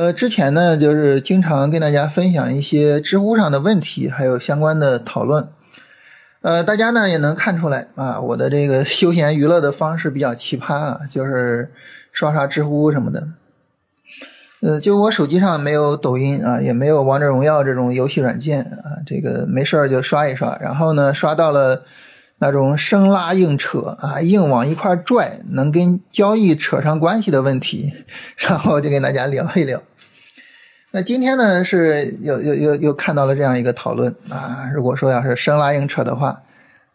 呃，之前呢，就是经常跟大家分享一些知乎上的问题，还有相关的讨论。呃，大家呢也能看出来啊，我的这个休闲娱乐的方式比较奇葩啊，就是刷刷知乎什么的。呃，就我手机上没有抖音啊，也没有王者荣耀这种游戏软件啊，这个没事儿就刷一刷，然后呢，刷到了。那种生拉硬扯啊，硬往一块拽，能跟交易扯上关系的问题，然后就跟大家聊一聊。那今天呢，是又又又又看到了这样一个讨论啊，如果说要是生拉硬扯的话，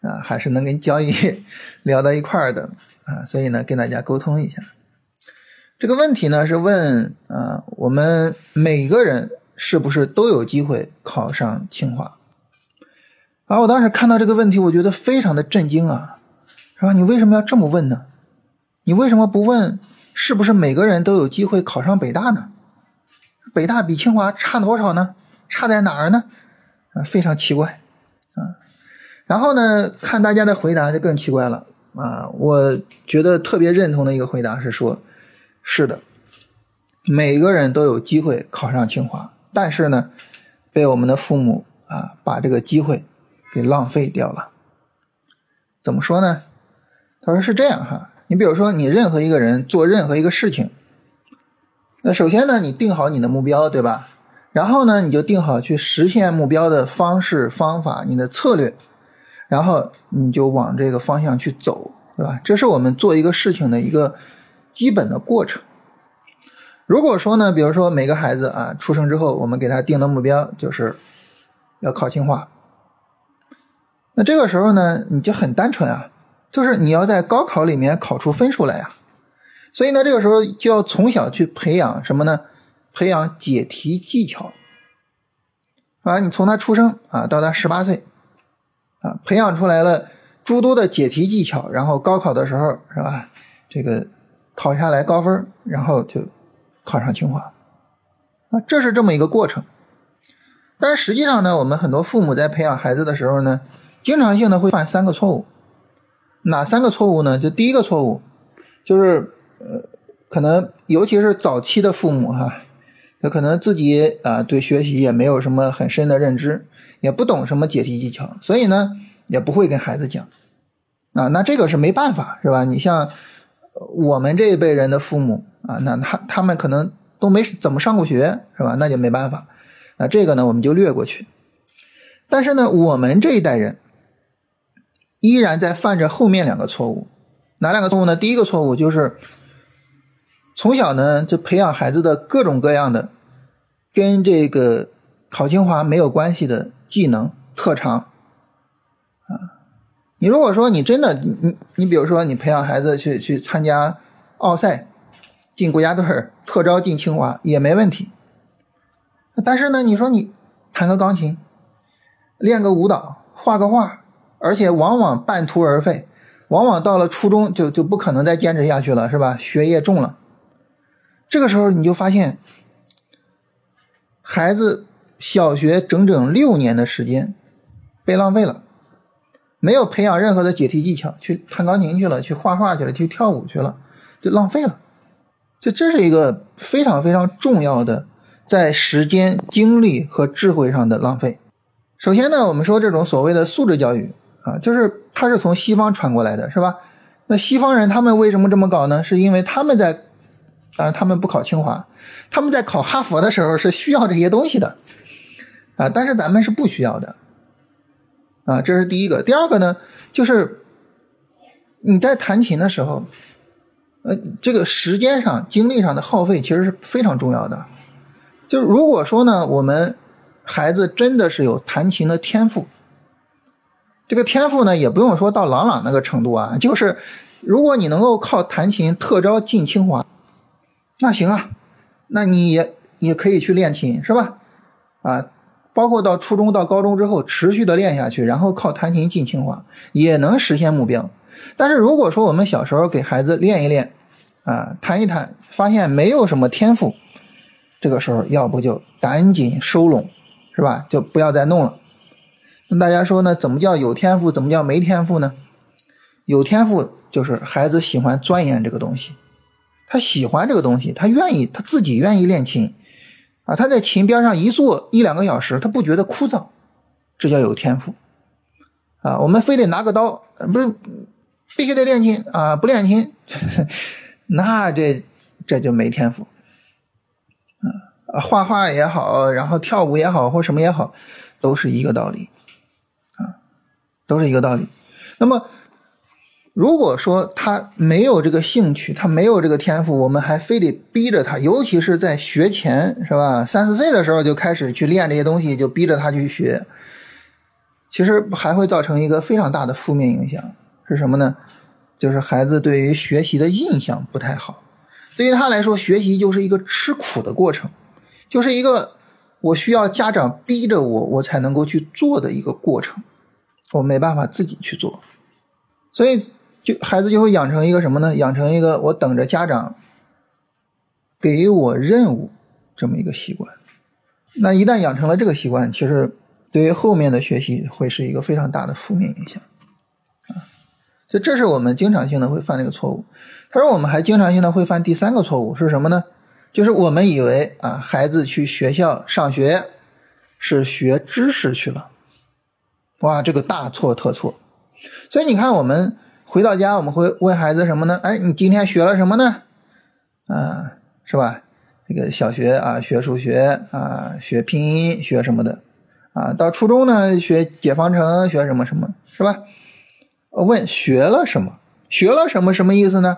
啊，还是能跟交易 聊到一块儿的啊，所以呢，跟大家沟通一下。这个问题呢是问啊，我们每个人是不是都有机会考上清华？啊！我当时看到这个问题，我觉得非常的震惊啊，是吧？你为什么要这么问呢？你为什么不问是不是每个人都有机会考上北大呢？北大比清华差多少呢？差在哪儿呢？啊，非常奇怪啊！然后呢，看大家的回答就更奇怪了啊！我觉得特别认同的一个回答是说，是的，每个人都有机会考上清华，但是呢，被我们的父母啊把这个机会。给浪费掉了，怎么说呢？他说是这样哈，你比如说你任何一个人做任何一个事情，那首先呢，你定好你的目标，对吧？然后呢，你就定好去实现目标的方式方法，你的策略，然后你就往这个方向去走，对吧？这是我们做一个事情的一个基本的过程。如果说呢，比如说每个孩子啊出生之后，我们给他定的目标就是要考清华。那这个时候呢，你就很单纯啊，就是你要在高考里面考出分数来呀。所以呢，这个时候就要从小去培养什么呢？培养解题技巧。啊，你从他出生啊到他十八岁，啊，培养出来了诸多的解题技巧，然后高考的时候是吧？这个考下来高分，然后就考上清华。啊，这是这么一个过程。但是实际上呢，我们很多父母在培养孩子的时候呢。经常性的会犯三个错误，哪三个错误呢？就第一个错误，就是呃，可能尤其是早期的父母哈，他可能自己啊对学习也没有什么很深的认知，也不懂什么解题技巧，所以呢也不会跟孩子讲啊。那这个是没办法是吧？你像我们这一辈人的父母啊，那他他们可能都没怎么上过学是吧？那就没办法。那这个呢我们就略过去。但是呢，我们这一代人。依然在犯着后面两个错误，哪两个错误呢？第一个错误就是从小呢就培养孩子的各种各样的跟这个考清华没有关系的技能特长啊。你如果说你真的你你比如说你培养孩子去去参加奥赛，进国家队特招进清华也没问题。但是呢，你说你弹个钢琴，练个舞蹈，画个画。而且往往半途而废，往往到了初中就就不可能再坚持下去了，是吧？学业重了，这个时候你就发现，孩子小学整整六年的时间被浪费了，没有培养任何的解题技巧，去弹钢琴去了，去画画去了，去跳舞去了，就浪费了。就这是一个非常非常重要的在时间、精力和智慧上的浪费。首先呢，我们说这种所谓的素质教育。啊，就是它是从西方传过来的，是吧？那西方人他们为什么这么搞呢？是因为他们在，但是，他们不考清华，他们在考哈佛的时候是需要这些东西的，啊，但是咱们是不需要的，啊，这是第一个。第二个呢，就是你在弹琴的时候，呃，这个时间上、精力上的耗费其实是非常重要的。就如果说呢，我们孩子真的是有弹琴的天赋。这个天赋呢，也不用说到朗朗那个程度啊，就是如果你能够靠弹琴特招进清华，那行啊，那你也也可以去练琴，是吧？啊，包括到初中到高中之后持续的练下去，然后靠弹琴进清华也能实现目标。但是如果说我们小时候给孩子练一练，啊，弹一弹，发现没有什么天赋，这个时候要不就赶紧收拢，是吧？就不要再弄了。那大家说呢？怎么叫有天赋？怎么叫没天赋呢？有天赋就是孩子喜欢钻研这个东西，他喜欢这个东西，他愿意，他自己愿意练琴，啊，他在琴边上一坐一两个小时，他不觉得枯燥，这叫有天赋啊。我们非得拿个刀，不是必须得练琴啊，不练琴，那这这就没天赋啊。画画也好，然后跳舞也好，或什么也好，都是一个道理啊，都是一个道理。那么。如果说他没有这个兴趣，他没有这个天赋，我们还非得逼着他，尤其是在学前，是吧？三四岁的时候就开始去练这些东西，就逼着他去学，其实还会造成一个非常大的负面影响，是什么呢？就是孩子对于学习的印象不太好，对于他来说，学习就是一个吃苦的过程，就是一个我需要家长逼着我，我才能够去做的一个过程，我没办法自己去做，所以。就孩子就会养成一个什么呢？养成一个我等着家长给我任务这么一个习惯。那一旦养成了这个习惯，其实对于后面的学习会是一个非常大的负面影响啊。所以这是我们经常性的会犯的一个错误。他说我们还经常性的会犯第三个错误是什么呢？就是我们以为啊，孩子去学校上学是学知识去了。哇，这个大错特错。所以你看我们。回到家，我们会问孩子什么呢？哎，你今天学了什么呢？啊，是吧？这个小学啊，学数学啊，学拼音，学什么的啊？到初中呢，学解方程，学什么什么，是吧？问学了什么？学了什么？什么意思呢？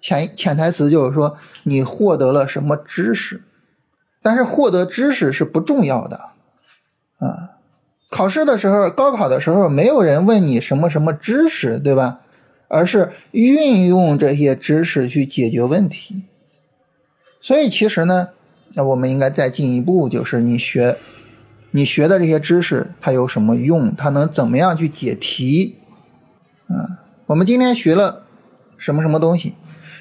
潜潜台词就是说，你获得了什么知识？但是获得知识是不重要的啊。考试的时候，高考的时候，没有人问你什么什么知识，对吧？而是运用这些知识去解决问题，所以其实呢，那我们应该再进一步，就是你学，你学的这些知识它有什么用？它能怎么样去解题？啊，我们今天学了什么什么东西？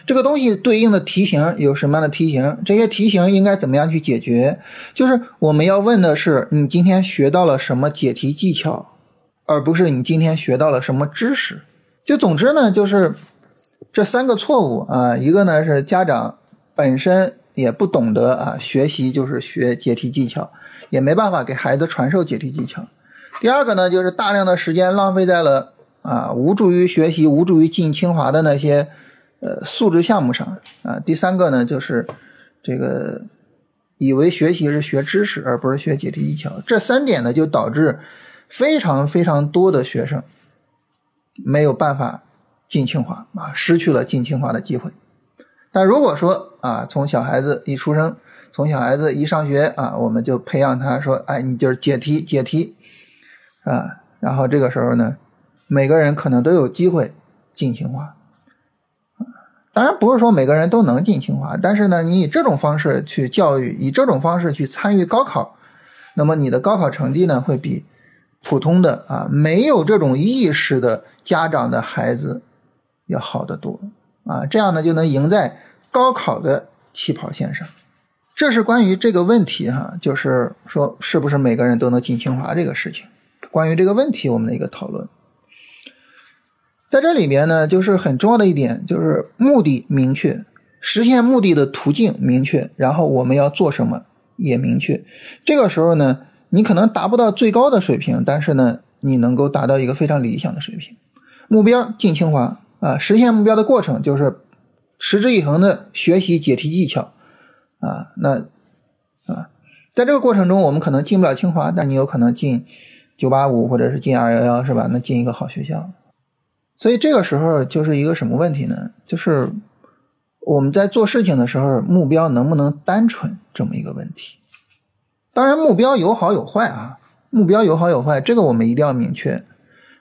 这个东西对应的题型有什么样的题型？这些题型应该怎么样去解决？就是我们要问的是，你今天学到了什么解题技巧，而不是你今天学到了什么知识。就总之呢，就是这三个错误啊，一个呢是家长本身也不懂得啊，学习就是学解题技巧，也没办法给孩子传授解题技巧。第二个呢，就是大量的时间浪费在了啊，无助于学习、无助于进清华的那些呃素质项目上啊。第三个呢，就是这个以为学习是学知识，而不是学解题技巧。这三点呢，就导致非常非常多的学生。没有办法进清华啊，失去了进清华的机会。但如果说啊，从小孩子一出生，从小孩子一上学啊，我们就培养他说，哎，你就是解题解题啊，然后这个时候呢，每个人可能都有机会进清华当然不是说每个人都能进清华，但是呢，你以这种方式去教育，以这种方式去参与高考，那么你的高考成绩呢，会比。普通的啊，没有这种意识的家长的孩子要好得多啊，这样呢就能赢在高考的起跑线上。这是关于这个问题哈，就是说是不是每个人都能进清华这个事情。关于这个问题，我们的一个讨论，在这里边呢，就是很重要的一点，就是目的明确，实现目的的途径明确，然后我们要做什么也明确。这个时候呢。你可能达不到最高的水平，但是呢，你能够达到一个非常理想的水平。目标进清华啊，实现目标的过程就是持之以恒的学习解题技巧啊。那啊，在这个过程中，我们可能进不了清华，但你有可能进九八五或者是进二幺幺，是吧？那进一个好学校。所以这个时候就是一个什么问题呢？就是我们在做事情的时候，目标能不能单纯这么一个问题。当然，目标有好有坏啊，目标有好有坏，这个我们一定要明确，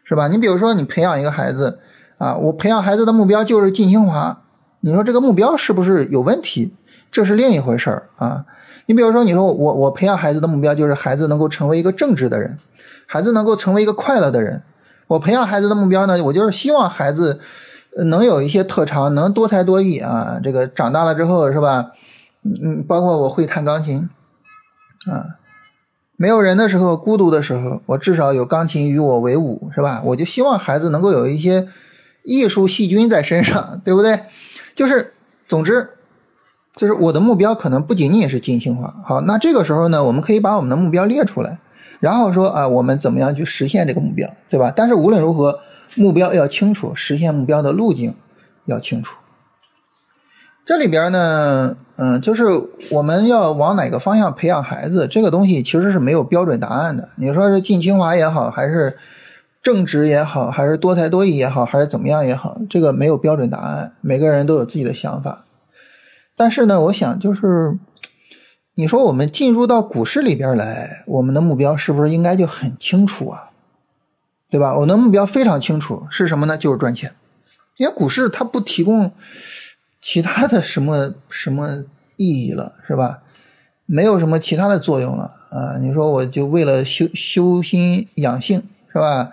是吧？你比如说，你培养一个孩子啊，我培养孩子的目标就是进清华，你说这个目标是不是有问题？这是另一回事儿啊。你比如说，你说我我培养孩子的目标就是孩子能够成为一个正直的人，孩子能够成为一个快乐的人。我培养孩子的目标呢，我就是希望孩子能有一些特长，能多才多艺啊。这个长大了之后，是吧？嗯嗯，包括我会弹钢琴。啊，没有人的时候，孤独的时候，我至少有钢琴与我为伍，是吧？我就希望孩子能够有一些艺术细菌在身上，对不对？就是，总之，就是我的目标可能不仅仅是金清华。好，那这个时候呢，我们可以把我们的目标列出来，然后说啊，我们怎么样去实现这个目标，对吧？但是无论如何，目标要清楚，实现目标的路径要清楚。这里边呢，嗯，就是我们要往哪个方向培养孩子，这个东西其实是没有标准答案的。你说是进清华也好，还是正直也好，还是多才多艺也好，还是怎么样也好，这个没有标准答案，每个人都有自己的想法。但是呢，我想就是，你说我们进入到股市里边来，我们的目标是不是应该就很清楚啊？对吧？我的目标非常清楚，是什么呢？就是赚钱。因为股市它不提供。其他的什么什么意义了，是吧？没有什么其他的作用了啊！你说我就为了修修心养性，是吧？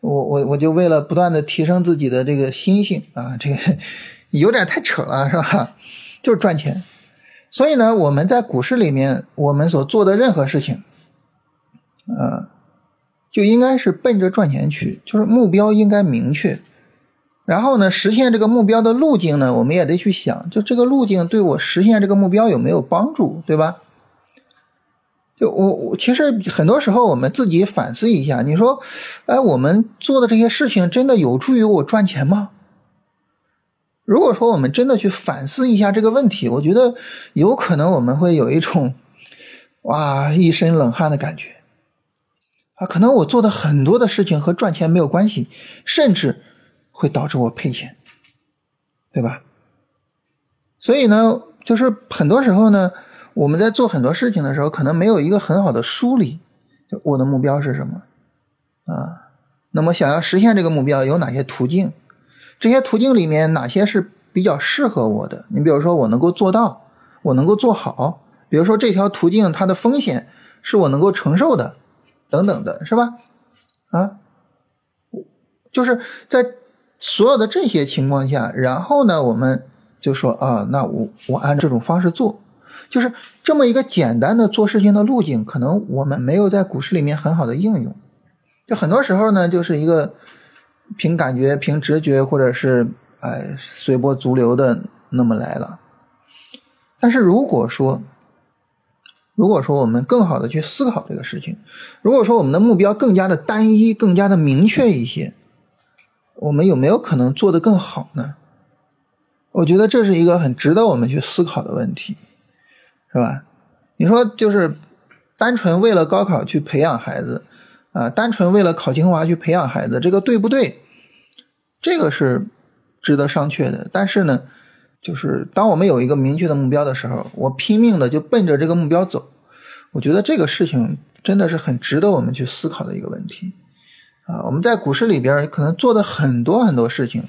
我我我就为了不断的提升自己的这个心性啊，这个有点太扯了，是吧？就是赚钱。所以呢，我们在股市里面，我们所做的任何事情，啊，就应该是奔着赚钱去，就是目标应该明确。然后呢，实现这个目标的路径呢，我们也得去想，就这个路径对我实现这个目标有没有帮助，对吧？就我我其实很多时候我们自己反思一下，你说，哎，我们做的这些事情真的有助于我赚钱吗？如果说我们真的去反思一下这个问题，我觉得有可能我们会有一种哇一身冷汗的感觉啊，可能我做的很多的事情和赚钱没有关系，甚至。会导致我赔钱，对吧？所以呢，就是很多时候呢，我们在做很多事情的时候，可能没有一个很好的梳理，我的目标是什么啊？那么想要实现这个目标，有哪些途径？这些途径里面哪些是比较适合我的？你比如说，我能够做到，我能够做好。比如说，这条途径它的风险是我能够承受的，等等的，是吧？啊，就是在。所有的这些情况下，然后呢，我们就说啊，那我我按这种方式做，就是这么一个简单的做事情的路径，可能我们没有在股市里面很好的应用。就很多时候呢，就是一个凭感觉、凭直觉，或者是哎随波逐流的那么来了。但是如果说，如果说我们更好的去思考这个事情，如果说我们的目标更加的单一、更加的明确一些。我们有没有可能做得更好呢？我觉得这是一个很值得我们去思考的问题，是吧？你说就是单纯为了高考去培养孩子啊，单纯为了考清华去培养孩子，这个对不对？这个是值得商榷的。但是呢，就是当我们有一个明确的目标的时候，我拼命的就奔着这个目标走，我觉得这个事情真的是很值得我们去思考的一个问题。啊，我们在股市里边可能做的很多很多事情，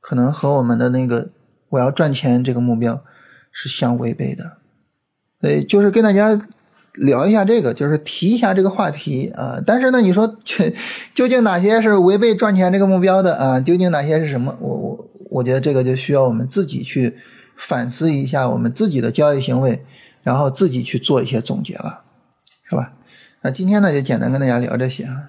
可能和我们的那个我要赚钱这个目标是相违背的。所以就是跟大家聊一下这个，就是提一下这个话题啊。但是呢，你说究竟哪些是违背赚钱这个目标的啊？究竟哪些是什么？我我我觉得这个就需要我们自己去反思一下我们自己的交易行为，然后自己去做一些总结了，是吧？那今天呢，就简单跟大家聊这些啊。